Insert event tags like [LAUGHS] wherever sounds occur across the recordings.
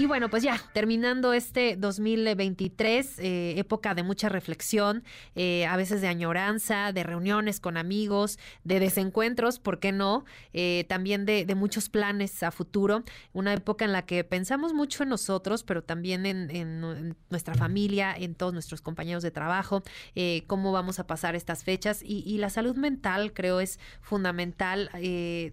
Y bueno, pues ya, terminando este 2023, eh, época de mucha reflexión, eh, a veces de añoranza, de reuniones con amigos, de desencuentros, ¿por qué no? Eh, también de, muchos planes a futuro, una época en la que pensamos mucho en nosotros, pero también en, nuestra familia, en todos nuestros compañeros de trabajo, cómo vamos a pasar estas fechas. Y, y la salud mental creo es fundamental,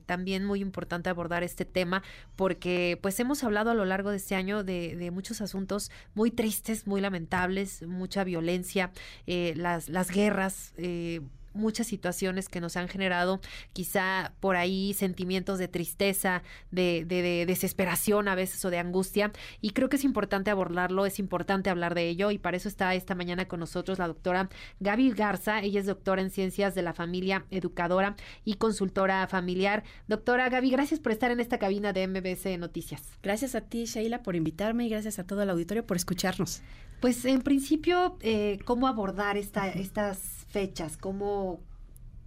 también muy importante abordar este tema, porque pues hemos hablado a lo largo de este año de, muchos asuntos muy tristes, muy lamentables, mucha violencia, eh, las, las guerras, eh, muchas situaciones que nos han generado quizá por ahí sentimientos de tristeza, de, de, desesperación a veces o de angustia. Y creo que es importante abordarlo, es importante hablar de ello y para eso está esta mañana con nosotros la doctora Gaby Garza. Ella es doctora en ciencias de la familia, educadora y consultora familiar. Doctora Gaby, gracias por estar en esta cabina de MBC Noticias. Gracias a ti, Sheila, por invitarme y gracias a todo el auditorio por escucharnos. Pues en principio, eh, ¿cómo abordar esta, estas fechas? ¿Cómo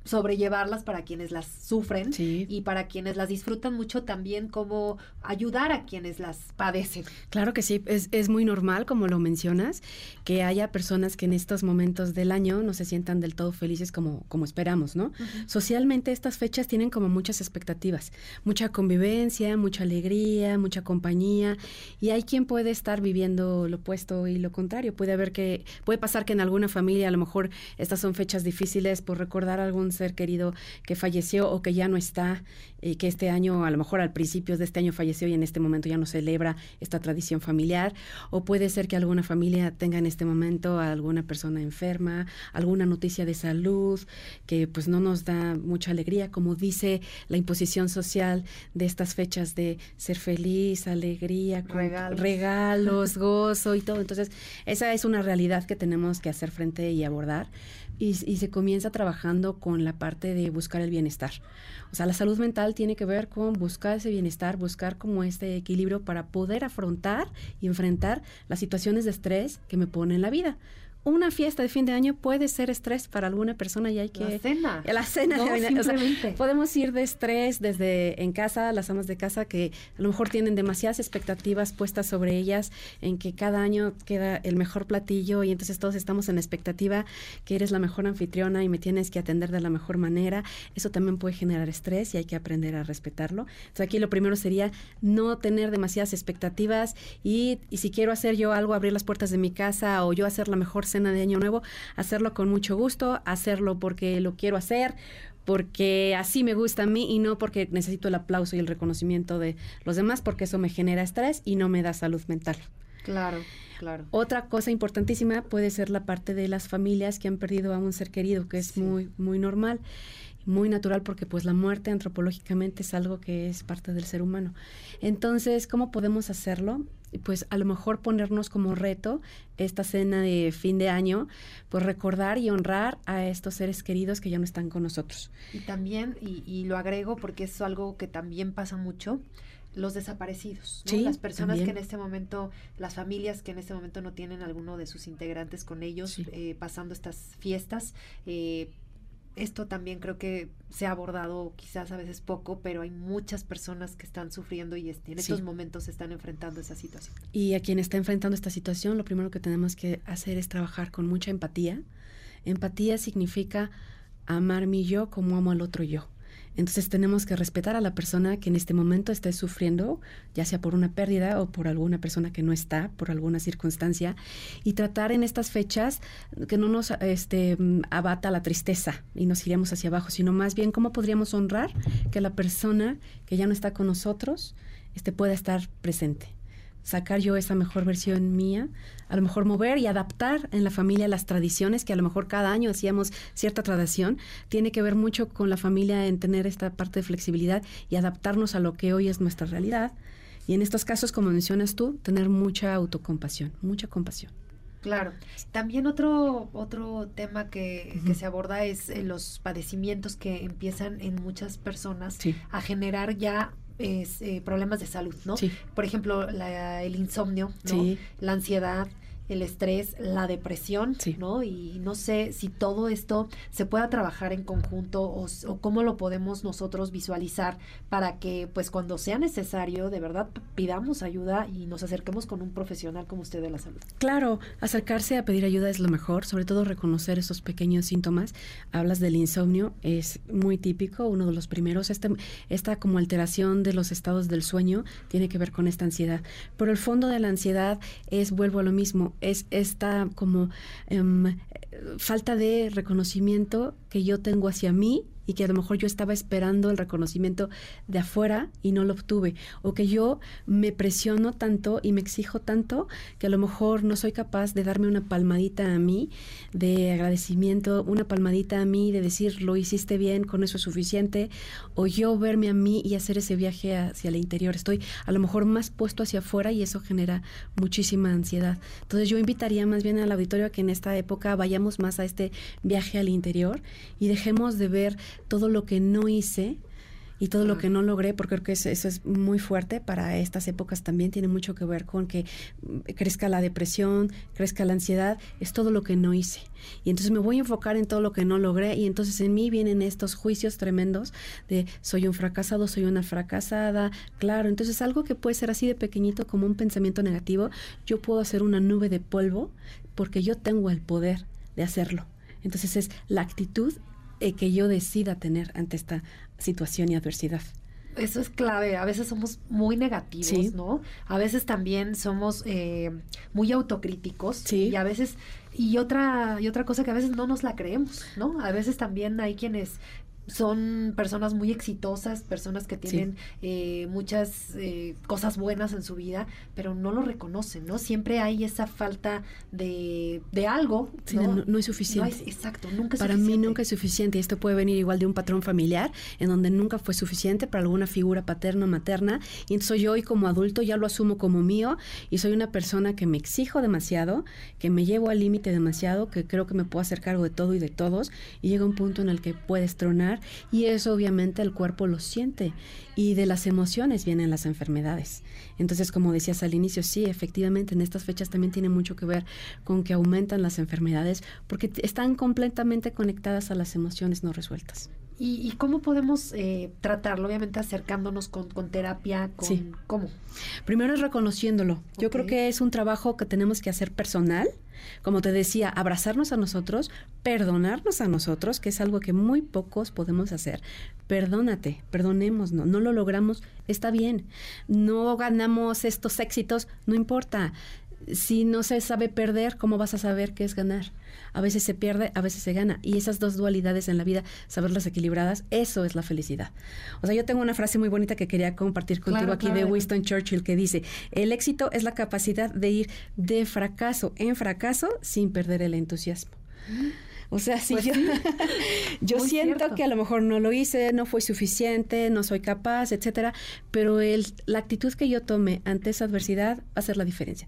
sobrellevarlas para quienes las sufren y para quienes las disfrutan mucho también cómo ayudar a quienes las padecen. Claro que sí, es, es, muy normal, como lo mencionas, que haya personas que en estos momentos del año no se sientan del todo felices como, como esperamos, ¿no? Socialmente estas fechas tienen como muchas expectativas, mucha convivencia, mucha alegría, mucha compañía, y hay quien puede estar viviendo lo opuesto y lo contrario. Puede haber que, puede pasar que en alguna familia a lo mejor estas son fechas difíciles por recordar algún ser querido que falleció o que ya no está, y que este año, a lo mejor al principio de este año falleció y en este momento ya no celebra esta tradición familiar, o puede ser que alguna familia tenga en este momento a alguna persona enferma, alguna noticia de salud que pues no nos da mucha alegría, como dice la imposición social de estas fechas de ser feliz, alegría, regalos, regalos [LAUGHS] gozo y todo. Entonces, esa es una realidad que tenemos que hacer frente y abordar y, se comienza trabajando con la parte de buscar el bienestar. O sea, la salud mental tiene que ver con buscar ese bienestar, buscar como este equilibrio para poder afrontar y enfrentar las situaciones de estrés que me pone en la vida una fiesta de fin de año puede ser estrés para alguna persona y hay que... La cena. La cena. podemos ir de estrés desde en casa, las amas de casa que a lo mejor tienen demasiadas expectativas puestas sobre ellas en que cada año queda el mejor platillo y entonces todos estamos en expectativa que eres la mejor anfitriona y me tienes que atender de la mejor manera. Eso también puede generar estrés y hay que aprender a respetarlo. Entonces aquí lo primero sería no tener demasiadas expectativas y, y si quiero hacer yo algo, abrir las puertas de mi casa o yo hacer la mejor cena de Año Nuevo, hacerlo con mucho gusto, hacerlo porque lo quiero hacer, porque así me gusta a mí y no porque necesito el aplauso y el reconocimiento de los demás, porque eso me genera estrés y no me da salud mental. Claro. Claro. Otra cosa importantísima puede ser la parte de las familias que han perdido a un ser querido, que es muy, muy normal muy natural porque pues la muerte antropológicamente es algo que es parte del ser humano. Entonces, ¿cómo podemos hacerlo? Pues a lo mejor ponernos como reto esta cena de fin de año, pues recordar y honrar a estos seres queridos que ya no están con nosotros. Y también, y, lo agrego porque es algo que también pasa mucho, los desaparecidos, las personas que en este momento, las familias que en este momento no tienen alguno de sus integrantes con ellos eh, pasando estas fiestas, eh, esto también creo que se ha abordado quizás a veces poco, pero hay muchas personas que están sufriendo y en estos momentos están enfrentando esa situación. Y a quien está enfrentando esta situación, lo primero que tenemos que hacer es trabajar con mucha empatía. Empatía significa amar mi yo como amo al otro yo. Entonces tenemos que respetar a la persona que en este momento esté sufriendo, ya sea por una pérdida o por alguna persona que no está, por alguna circunstancia, y tratar en estas fechas que no nos este, abata la tristeza y nos iremos hacia abajo, sino más bien cómo podríamos honrar que la persona que ya no está con nosotros este, pueda estar presente sacar yo esa mejor versión mía, a lo mejor mover y adaptar en la familia las tradiciones, que a lo mejor cada año hacíamos cierta tradición, tiene que ver mucho con la familia en tener esta parte de flexibilidad y adaptarnos a lo que hoy es nuestra realidad. Y en estos casos, como mencionas tú, tener mucha autocompasión, mucha compasión. Claro. También otro, otro tema que, se aborda es eh, los padecimientos que empiezan en muchas personas a generar ya eh, problemas de salud, ¿no? Por ejemplo, el insomnio, ¿no? La ansiedad, el estrés, la depresión, ¿no? Y no sé si todo esto se pueda trabajar en conjunto o, o, cómo lo podemos nosotros visualizar para que pues cuando sea necesario de verdad pidamos ayuda y nos acerquemos con un profesional como usted de la salud. Claro, acercarse a pedir ayuda es lo mejor, sobre todo reconocer esos pequeños síntomas. Hablas del insomnio, es muy típico, uno de los primeros. Este, esta como alteración de los estados del sueño tiene que ver con esta ansiedad. Pero el fondo de la ansiedad es, vuelvo a lo mismo, es esta como em, falta de reconocimiento que yo tengo hacia mí y que a lo mejor yo estaba esperando el reconocimiento de afuera y no lo obtuve, o que yo me presiono tanto y me exijo tanto que a lo mejor no soy capaz de darme una palmadita a mí de agradecimiento, una palmadita a mí de decir lo hiciste bien, con eso es suficiente, o yo verme a mí y hacer ese viaje hacia el interior. Estoy a lo mejor más puesto hacia afuera y eso genera muchísima ansiedad. Entonces yo invitaría más bien al auditorio a que en esta época vayamos más a este viaje al interior y dejemos de ver todo lo que no hice y todo lo que no logré, porque creo que eso, es muy fuerte para estas épocas también, tiene mucho que ver con que mm, crezca la depresión, crezca la ansiedad, es todo lo que no hice. Y entonces me voy a enfocar en todo lo que no logré y entonces en mí vienen estos juicios tremendos de soy un fracasado, soy una fracasada, claro, entonces algo que puede ser así de pequeñito como un pensamiento negativo, yo puedo hacer una nube de polvo porque yo tengo el poder de hacerlo. Entonces es la actitud eh, que yo decida tener ante esta situación y adversidad. Eso es clave. A veces somos muy negativos, ¿no? A veces también somos eh, muy autocríticos. Sí. Y a veces, y otra, y otra cosa que a veces no nos la creemos, ¿no? A veces también hay quienes son personas muy exitosas, personas que tienen eh, muchas eh, cosas buenas en su vida, pero no lo reconocen, ¿no? Siempre hay esa falta de, de algo. ¿no? no, es suficiente. exacto, nunca es para mí nunca es suficiente. Esto puede venir igual de un patrón familiar, en donde nunca fue suficiente para alguna figura paterna o materna. Y entonces yo hoy como adulto ya lo asumo como mío y soy una persona que me exijo demasiado, que me llevo al límite demasiado, que creo que me puedo hacer cargo de todo y de todos. Y llega un punto en el que puedes tronar y eso obviamente el cuerpo lo siente y de las emociones vienen las enfermedades. Entonces, como decías al inicio, sí, efectivamente en estas fechas también tiene mucho que ver con que aumentan las enfermedades porque están completamente conectadas a las emociones no resueltas. ¿Y, cómo podemos eh, tratarlo? Obviamente acercándonos con, terapia, con sí. ¿cómo? Primero es reconociéndolo. Yo creo que es un trabajo que tenemos que hacer personal. Como te decía, abrazarnos a nosotros, perdonarnos a nosotros, que es algo que muy pocos podemos hacer. Perdónate, perdonémonos, no lo logramos, está bien. No ganamos estos éxitos, no importa si no se sabe perder, ¿cómo vas a saber qué es ganar? A veces se pierde, a veces se gana. Y esas dos dualidades en la vida, saberlas equilibradas, eso es la felicidad. O sea, yo tengo una frase muy bonita que quería compartir contigo aquí de Winston Churchill que dice, el éxito es la capacidad de ir de fracaso en fracaso sin perder el entusiasmo. Mm. O sea, sí, pues yo, [LAUGHS] siento que a lo mejor no lo hice, no fue suficiente, no soy capaz, etcétera, pero el, la actitud que yo tome ante esa adversidad va a hacer la diferencia.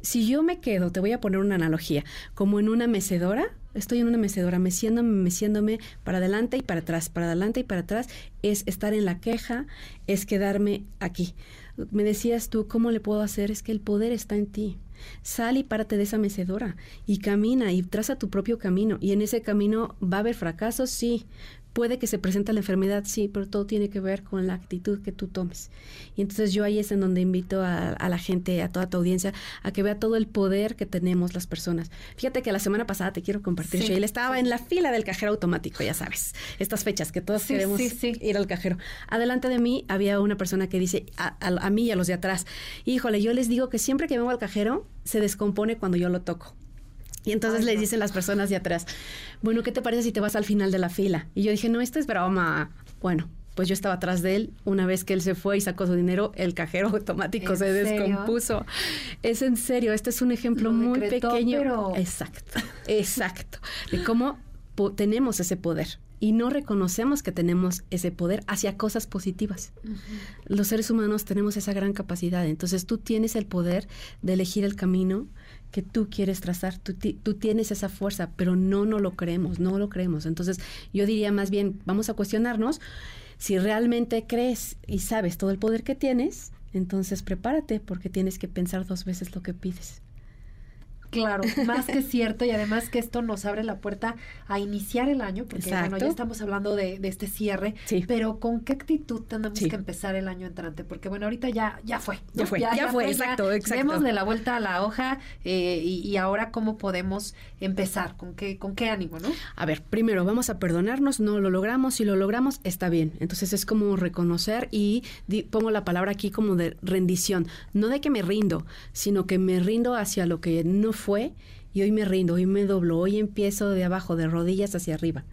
Si yo me quedo, te voy a poner una analogía, como en una mecedora, estoy en una mecedora, meciéndome, meciéndome para adelante y para atrás, para adelante y para atrás, es estar en la queja, es quedarme aquí. Me decías tú, ¿cómo le puedo hacer? Es que el poder está en ti. Sal y párate de esa mecedora y camina y traza tu propio camino. Y en ese camino va a haber fracasos, sí, Puede que se presente la enfermedad, sí, pero todo tiene que ver con la actitud que tú tomes. Y entonces yo ahí es en donde invito a, la gente, a toda tu audiencia, a que vea todo el poder que tenemos las personas. Fíjate que la semana pasada te quiero compartir, sí, estaba en la fila del cajero automático, ya sabes, estas fechas que todos queremos ir al cajero. Adelante de mí había una persona que dice a, a mí y a los de atrás, híjole, yo les digo que siempre que vengo al cajero se descompone cuando yo lo toco. Y entonces le dicen las personas de atrás, bueno, ¿qué te parece si te vas al final de la fila? Y yo dije, no, esto es broma. Bueno, pues yo estaba atrás de él. Una vez que él se fue y sacó su dinero, el cajero automático se descompuso. Es en serio, este es un ejemplo muy pequeño. Exacto, exacto. De cómo tenemos ese poder y no reconocemos que tenemos ese poder hacia cosas positivas. Los seres humanos tenemos esa gran capacidad. Entonces tú tienes el poder de elegir el camino que tú quieres trazar, tú, tú, tienes esa fuerza, pero no, no lo creemos, no lo creemos. Entonces yo diría más bien, vamos a cuestionarnos si realmente crees y sabes todo el poder que tienes, entonces prepárate porque tienes que pensar dos veces lo que pides. Claro, más que [LAUGHS] cierto y además que esto nos abre la puerta a iniciar el año, porque bueno, ya estamos hablando de, este cierre, sí. pero ¿con qué actitud tenemos que empezar el año entrante? Porque bueno, ahorita ya ya fue. Ya fue, ya, fue, exacto, exacto. de la vuelta a la hoja eh, y, ahora cómo podemos empezar, con qué, con qué ánimo, ¿no? A ver, primero vamos a perdonarnos, no lo logramos, si lo logramos está bien. Entonces es como reconocer y pongo la palabra aquí como de rendición, no de que me rindo, sino que me rindo hacia lo que no fue fue y hoy me rindo, hoy me doblo, hoy empiezo de abajo, de rodillas hacia arriba.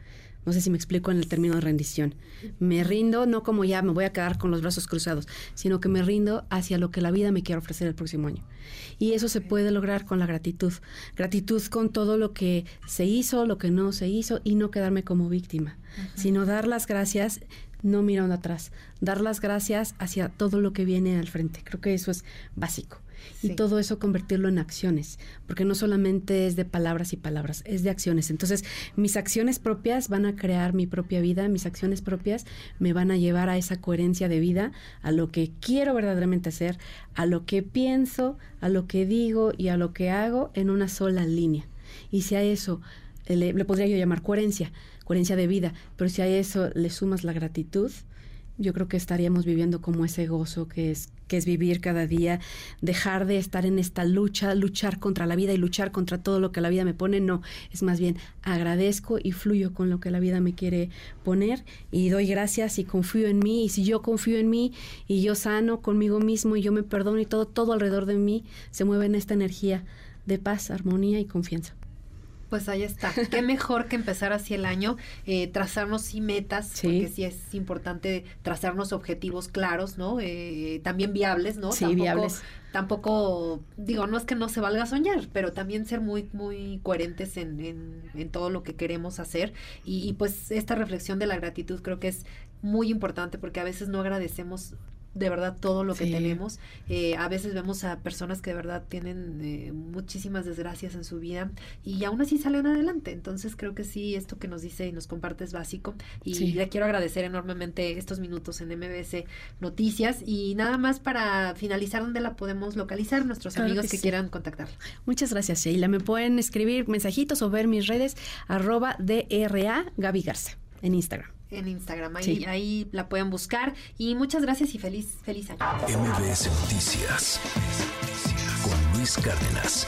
No sé si me explico en el término de rendición. Me rindo no como ya me voy a quedar con los brazos cruzados, sino que me rindo hacia lo que la vida me quiere ofrecer el próximo año. Y eso se puede lograr con la gratitud. Gratitud con todo lo que se hizo, lo que no se hizo y no quedarme como víctima, sino dar las gracias no mirando atrás, dar las gracias hacia todo lo que viene al frente. Creo que eso es básico y todo eso convertirlo en acciones, porque no solamente es de palabras y palabras, es de acciones. Entonces, mis acciones propias van a crear mi propia vida, mis acciones propias me van a llevar a esa coherencia de vida, a lo que quiero verdaderamente hacer, a lo que pienso, a lo que digo y a lo que hago en una sola línea. Y si a eso le, le podría yo llamar coherencia, coherencia de vida, pero si a eso le sumas la gratitud, yo creo que estaríamos viviendo como ese gozo que es que es vivir cada día, dejar de estar en esta lucha, luchar contra la vida y luchar contra todo lo que la vida me pone, no, es más bien agradezco y fluyo con lo que la vida me quiere poner y doy gracias y confío en mí y si yo confío en mí y yo sano conmigo mismo y yo me perdono y todo todo alrededor de mí se mueve en esta energía de paz, armonía y confianza. Pues ahí está. [LAUGHS] Qué mejor que empezar así el año, eh, trazarnos sí metas, porque sí es importante trazarnos objetivos claros, ¿no? Eh, también viables, ¿no? Sí, viables. Tampoco, digo, no es que no se valga soñar, pero también ser muy, muy coherentes en, en, en todo lo que queremos hacer. Y, y pues esta reflexión de la gratitud creo que es muy importante porque a veces no agradecemos de verdad todo lo que tenemos. Eh, a veces vemos a personas que de verdad tienen eh, muchísimas desgracias en su vida y aún así salen adelante. Entonces creo que sí, esto que nos dice y nos comparte es básico. Y le quiero agradecer enormemente estos minutos en MBS Noticias. Y nada más para finalizar, ¿dónde la podemos localizar? Nuestros amigos que, quieran contactar. Muchas gracias, Sheila. Me pueden escribir mensajitos o ver mis redes arroba DRA Gaby Garza en Instagram en Instagram. Ahí, ahí la pueden buscar. Y muchas gracias y feliz, feliz año. MBS Noticias con Luis Cárdenas.